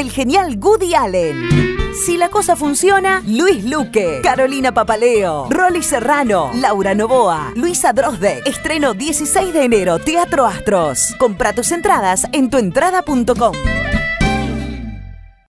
del genial Goody Allen. Si la cosa funciona, Luis Luque, Carolina Papaleo, Rolly Serrano, Laura Novoa, Luisa Drosde. Estreno 16 de enero, Teatro Astros. Compra tus entradas en tuentrada.com.